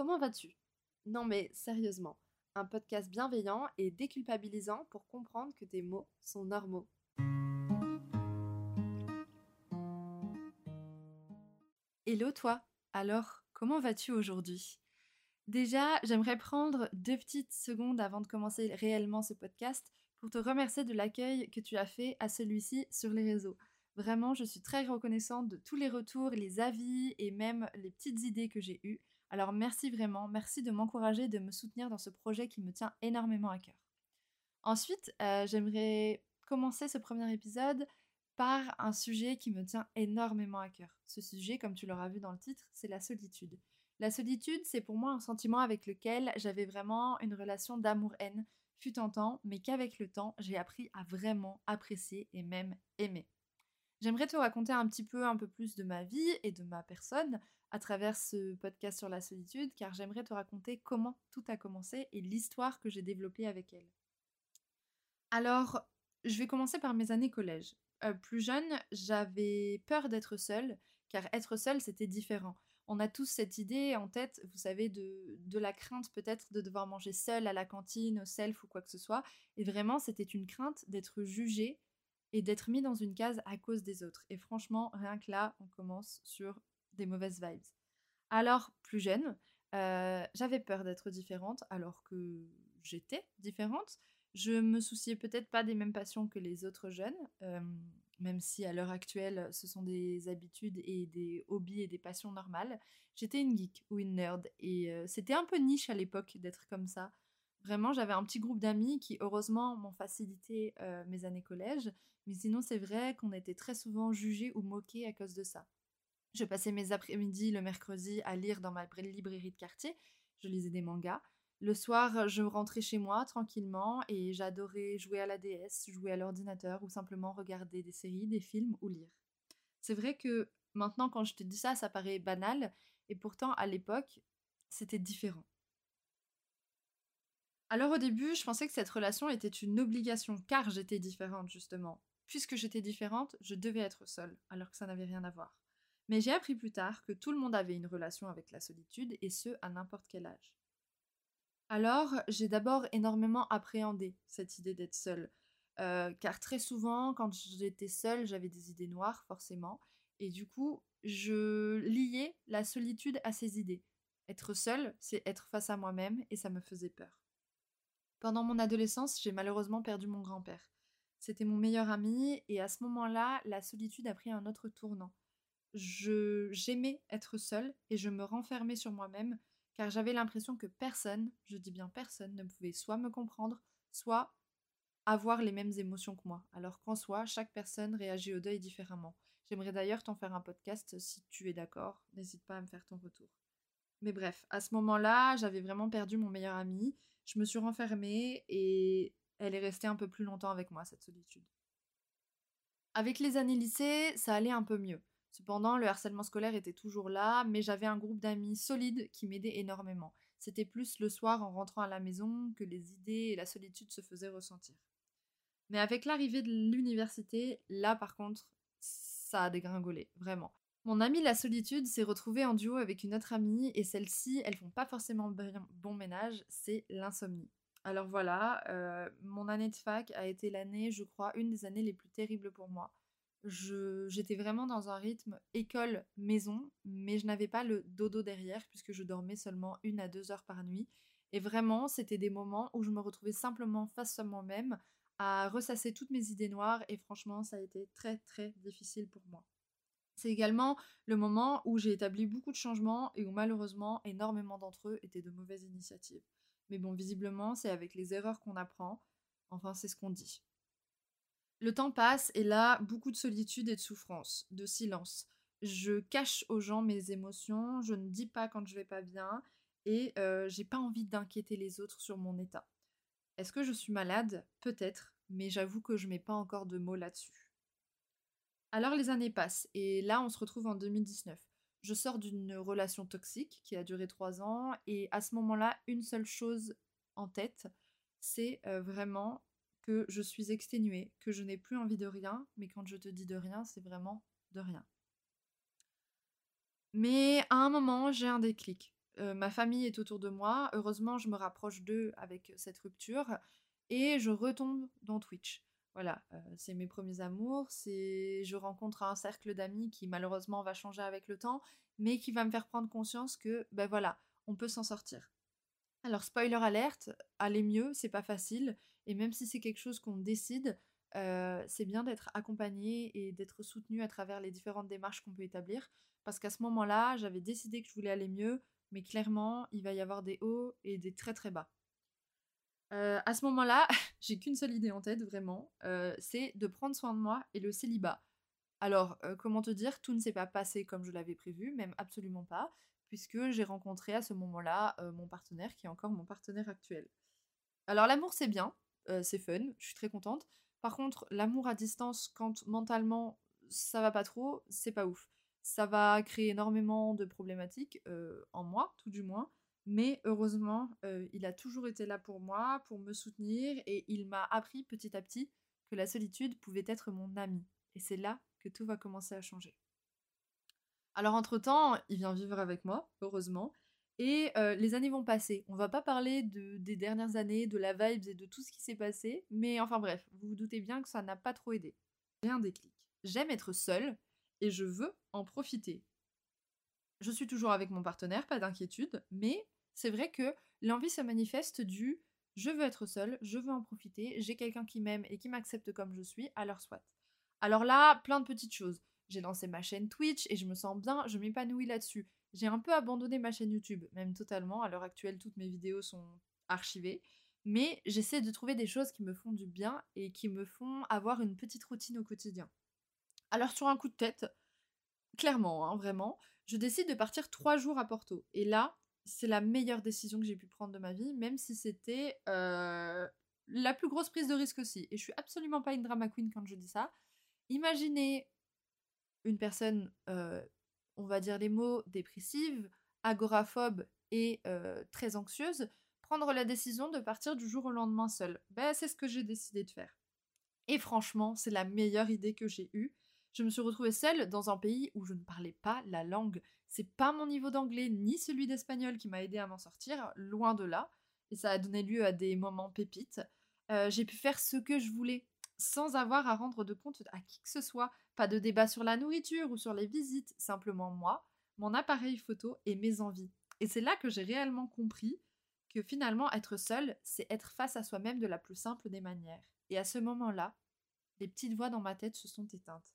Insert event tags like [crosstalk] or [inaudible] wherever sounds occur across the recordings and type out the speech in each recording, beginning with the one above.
comment vas-tu? Non mais sérieusement, un podcast bienveillant et déculpabilisant pour comprendre que tes mots sont normaux. Hello toi Alors, comment vas-tu aujourd'hui? Déjà, j'aimerais prendre deux petites secondes avant de commencer réellement ce podcast pour te remercier de l'accueil que tu as fait à celui-ci sur les réseaux. Vraiment, je suis très reconnaissante de tous les retours, les avis et même les petites idées que j'ai eues. Alors merci vraiment, merci de m'encourager, de me soutenir dans ce projet qui me tient énormément à cœur. Ensuite, euh, j'aimerais commencer ce premier épisode par un sujet qui me tient énormément à cœur. Ce sujet, comme tu l'auras vu dans le titre, c'est la solitude. La solitude, c'est pour moi un sentiment avec lequel j'avais vraiment une relation d'amour-haine, fut mais qu'avec le temps, j'ai appris à vraiment apprécier et même aimer. J'aimerais te raconter un petit peu un peu plus de ma vie et de ma personne à travers ce podcast sur la solitude, car j'aimerais te raconter comment tout a commencé et l'histoire que j'ai développée avec elle. Alors, je vais commencer par mes années collège. Euh, plus jeune, j'avais peur d'être seule, car être seule, c'était différent. On a tous cette idée en tête, vous savez, de, de la crainte peut-être de devoir manger seule à la cantine, au self ou quoi que ce soit. Et vraiment, c'était une crainte d'être jugée et d'être mis dans une case à cause des autres. Et franchement, rien que là, on commence sur des mauvaises vibes. Alors, plus jeune, euh, j'avais peur d'être différente alors que j'étais différente. Je me souciais peut-être pas des mêmes passions que les autres jeunes, euh, même si à l'heure actuelle ce sont des habitudes et des hobbies et des passions normales. J'étais une geek ou une nerd et euh, c'était un peu niche à l'époque d'être comme ça. Vraiment, j'avais un petit groupe d'amis qui, heureusement, m'ont facilité mes années collège, mais sinon, c'est vrai qu'on était très souvent jugés ou moqués à cause de ça. Je passais mes après-midi le mercredi à lire dans ma librairie de quartier. Je lisais des mangas. Le soir, je rentrais chez moi tranquillement et j'adorais jouer à la DS, jouer à l'ordinateur ou simplement regarder des séries, des films ou lire. C'est vrai que maintenant, quand je te dis ça, ça paraît banal et pourtant, à l'époque, c'était différent. Alors au début, je pensais que cette relation était une obligation car j'étais différente justement. Puisque j'étais différente, je devais être seule, alors que ça n'avait rien à voir. Mais j'ai appris plus tard que tout le monde avait une relation avec la solitude, et ce, à n'importe quel âge. Alors, j'ai d'abord énormément appréhendé cette idée d'être seule. Euh, car très souvent, quand j'étais seule, j'avais des idées noires, forcément. Et du coup, je liais la solitude à ces idées. Être seule, c'est être face à moi-même, et ça me faisait peur. Pendant mon adolescence, j'ai malheureusement perdu mon grand-père. C'était mon meilleur ami et à ce moment-là, la solitude a pris un autre tournant. J'aimais être seule et je me renfermais sur moi-même car j'avais l'impression que personne, je dis bien personne, ne pouvait soit me comprendre, soit avoir les mêmes émotions que moi, alors qu'en soi, chaque personne réagit au deuil différemment. J'aimerais d'ailleurs t'en faire un podcast si tu es d'accord, n'hésite pas à me faire ton retour. Mais bref, à ce moment-là, j'avais vraiment perdu mon meilleur ami je me suis renfermée et elle est restée un peu plus longtemps avec moi, cette solitude. Avec les années lycée, ça allait un peu mieux. Cependant, le harcèlement scolaire était toujours là, mais j'avais un groupe d'amis solides qui m'aidaient énormément. C'était plus le soir en rentrant à la maison que les idées et la solitude se faisaient ressentir. Mais avec l'arrivée de l'université, là par contre, ça a dégringolé, vraiment. Mon amie la solitude s'est retrouvée en duo avec une autre amie et celles-ci, elles font pas forcément bon ménage, c'est l'insomnie. Alors voilà, euh, mon année de fac a été l'année, je crois, une des années les plus terribles pour moi. J'étais vraiment dans un rythme école-maison, mais je n'avais pas le dodo derrière puisque je dormais seulement une à deux heures par nuit. Et vraiment, c'était des moments où je me retrouvais simplement face à moi-même, à ressasser toutes mes idées noires et franchement, ça a été très très difficile pour moi. C'est également le moment où j'ai établi beaucoup de changements et où malheureusement énormément d'entre eux étaient de mauvaises initiatives. Mais bon, visiblement, c'est avec les erreurs qu'on apprend. Enfin, c'est ce qu'on dit. Le temps passe et là, beaucoup de solitude et de souffrance, de silence. Je cache aux gens mes émotions, je ne dis pas quand je vais pas bien et euh, j'ai pas envie d'inquiéter les autres sur mon état. Est-ce que je suis malade? Peut-être, mais j'avoue que je mets pas encore de mots là-dessus. Alors les années passent et là on se retrouve en 2019. Je sors d'une relation toxique qui a duré trois ans et à ce moment-là, une seule chose en tête, c'est euh, vraiment que je suis exténuée, que je n'ai plus envie de rien, mais quand je te dis de rien, c'est vraiment de rien. Mais à un moment, j'ai un déclic. ma famille est autour de moi. Heureusement, je me rapproche d'eux avec cette rupture et je retombe dans Twitch. Voilà, c'est mes premiers amours, c'est je rencontre un cercle d'amis qui malheureusement va changer avec le temps, mais qui va me faire prendre conscience que ben voilà, on peut s'en sortir. Alors spoiler alerte, aller mieux, c'est pas facile, et même si c'est quelque chose qu'on décide, c'est bien d'être accompagné et d'être soutenu à travers les différentes démarches qu'on peut établir, parce qu'à ce moment-là, j'avais décidé que je voulais aller mieux, mais clairement, il va y avoir des hauts et des très très bas. à ce moment-là, [laughs] j'ai qu'une seule idée en tête, vraiment, c'est de prendre soin de moi et le célibat. Alors, comment te dire, tout ne s'est pas passé comme je l'avais prévu, même absolument pas, puisque j'ai rencontré à ce moment-là mon partenaire, qui est encore mon partenaire actuel. Alors, l'amour, c'est bien, c'est fun, je suis très contente. Par contre, l'amour à distance, quand mentalement ça va pas trop, c'est pas ouf. Ça va créer énormément de problématiques, en moi, tout du moins. Mais heureusement, il a toujours été là pour moi, pour me soutenir, et il m'a appris petit à petit que la solitude pouvait être mon ami. Et c'est là que tout va commencer à changer. Alors entre-temps, il vient vivre avec moi, heureusement, et les années vont passer. On va pas parler de, des dernières années, de la vibes et de tout ce qui s'est passé, mais enfin bref, vous vous doutez bien que ça n'a pas trop aidé. J'ai un déclic. J'aime être seule et je veux en profiter. Je suis toujours avec mon partenaire, pas d'inquiétude, mais c'est vrai que l'envie se manifeste du je veux être seule, je veux en profiter, j'ai quelqu'un qui m'aime et qui m'accepte comme je suis, alors soit. Alors là, plein de petites choses. J'ai lancé ma chaîne Twitch et je me sens bien, je m'épanouis là-dessus. J'ai un peu abandonné ma chaîne YouTube, même totalement. À l'heure actuelle, toutes mes vidéos sont archivées. Mais j'essaie de trouver des choses qui me font du bien et qui me font avoir une petite routine au quotidien. Alors sur un coup de tête, clairement, hein, vraiment, je décide de partir trois jours à Porto. Et là, c'est la meilleure décision que j'ai pu prendre de ma vie, même si c'était euh, la plus grosse prise de risque aussi. Et je suis absolument pas une drama queen quand je dis ça. Imaginez une personne, on va dire les mots, dépressive, agoraphobe et très anxieuse, prendre la décision de partir du jour au lendemain seule. Ben, c'est ce que j'ai décidé de faire. Et franchement, c'est la meilleure idée que j'ai eue. Je me suis retrouvée seule dans un pays où je ne parlais pas la langue. C'est pas mon niveau d'anglais ni celui d'espagnol qui m'a aidé à m'en sortir, loin de là. Et ça a donné lieu à des moments pépites. J'ai pu faire ce que je voulais sans avoir à rendre de compte à qui que ce soit. Pas de débat sur la nourriture ou sur les visites, simplement moi, mon appareil photo et mes envies. Et c'est là que j'ai réellement compris que finalement être seul, c'est être face à soi-même de la plus simple des manières. Et à ce moment-là, les petites voix dans ma tête se sont éteintes.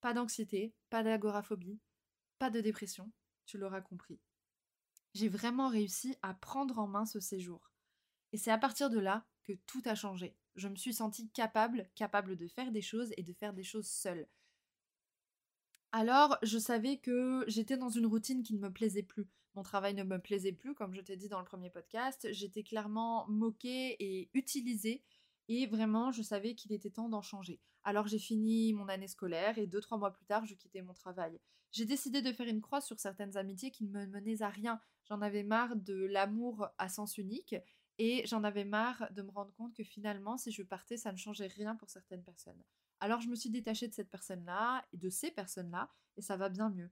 Pas d'anxiété, pas d'agoraphobie, pas de dépression, tu l'auras compris. J'ai vraiment réussi à prendre en main ce séjour. Et c'est à partir de là que tout a changé je me suis sentie capable, capable de faire des choses et de faire des choses seule. Alors, je savais que j'étais dans une routine qui ne me plaisait plus. Mon travail ne me plaisait plus, comme je t'ai dit dans le premier podcast. J'étais clairement moquée et utilisée. Et vraiment, je savais qu'il était temps d'en changer. Alors j'ai fini mon année scolaire et deux, trois mois plus tard, je quittais mon travail. J'ai décidé de faire une croix sur certaines amitiés qui ne me menaient à rien. J'en avais marre de l'amour à sens unique et j'en avais marre de me rendre compte que finalement, si je partais, ça ne changeait rien pour certaines personnes. Alors je me suis détachée de cette personne-là et de ces personnes-là, et ça va bien mieux.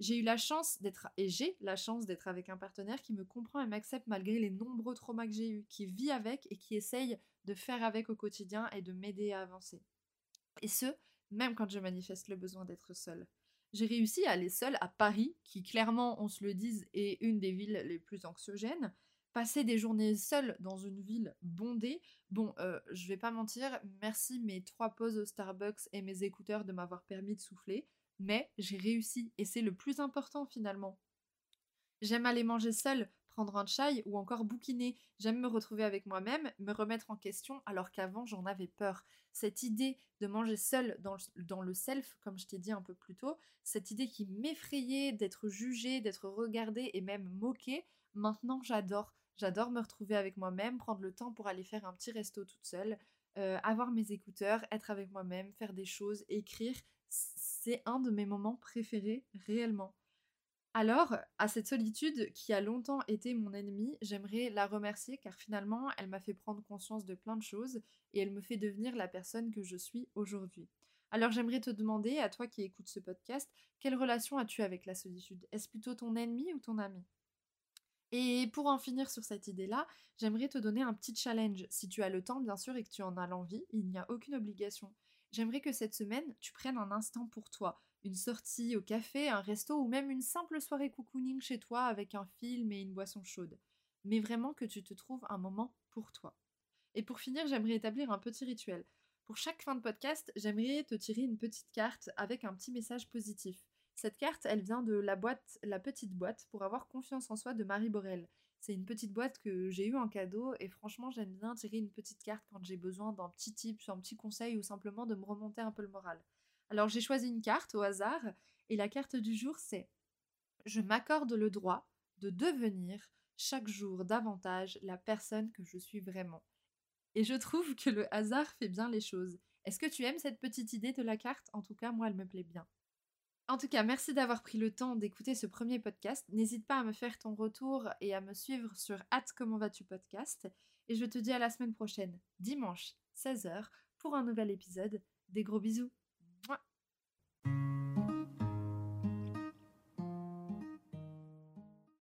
J'ai eu la chance d'être, et j'ai la chance d'être avec un partenaire qui me comprend et m'accepte malgré les nombreux traumas que j'ai eus, qui vit avec et qui essaye de faire avec au quotidien et de m'aider à avancer. Et ce, même quand je manifeste le besoin d'être seule. J'ai réussi à aller seule à Paris, qui clairement, on se le dise, est une des villes les plus anxiogènes, passer des journées seules dans une ville bondée, bon, euh, je vais pas mentir, merci mes trois pauses au Starbucks et mes écouteurs de m'avoir permis de souffler, mais j'ai réussi et c'est le plus important finalement. J'aime aller manger seule, prendre un chai ou encore bouquiner. J'aime me retrouver avec moi-même, me remettre en question alors qu'avant j'en avais peur. Cette idée de manger seule dans le, dans le self, comme je t'ai dit un peu plus tôt, cette idée qui m'effrayait d'être jugée, d'être regardée et même moquée, maintenant j'adore. J'adore me retrouver avec moi-même, prendre le temps pour aller faire un petit resto toute seule, euh, avoir mes écouteurs, être avec moi-même, faire des choses, écrire. C'est un de mes moments préférés réellement. Alors, à cette solitude qui a longtemps été mon ennemie, j'aimerais la remercier car finalement, elle m'a fait prendre conscience de plein de choses et elle me fait devenir la personne que je suis aujourd'hui. Alors j'aimerais te demander, à toi qui écoutes ce podcast, quelle relation as-tu avec la solitude? Est-ce plutôt ton ennemi ou ton ami? Et pour en finir sur cette idée-là, j'aimerais te donner un petit challenge. Si tu as le temps, bien sûr, et que tu en as l'envie, il n'y a aucune obligation. J'aimerais que cette semaine, tu prennes un instant pour toi. Une sortie au café, un resto ou même une simple soirée cocooning chez toi avec un film et une boisson chaude. Mais vraiment que tu te trouves un moment pour toi. Et pour finir, j'aimerais établir un petit rituel. Pour chaque fin de podcast, j'aimerais te tirer une petite carte avec un petit message positif. Cette carte, elle vient de la boîte, la petite boîte pour avoir confiance en soi de Marie Borel. C'est une petite boîte que j'ai eue en cadeau et franchement j'aime bien tirer une petite carte quand j'ai besoin d'un petit tip, un petit conseil ou simplement de me remonter un peu le moral. Alors j'ai choisi une carte au hasard et la carte du jour c'est Je m'accorde le droit de devenir chaque jour davantage la personne que je suis vraiment. Et je trouve que le hasard fait bien les choses. Est-ce que tu aimes cette petite idée de la carte? En tout cas, moi, elle me plaît bien. En tout cas, merci d'avoir pris le temps d'écouter ce premier podcast. N'hésite pas à me faire ton retour et à me suivre sur at comment vas-tu podcast. Et je te dis à la semaine prochaine, dimanche, 16h, pour un nouvel épisode. Des gros bisous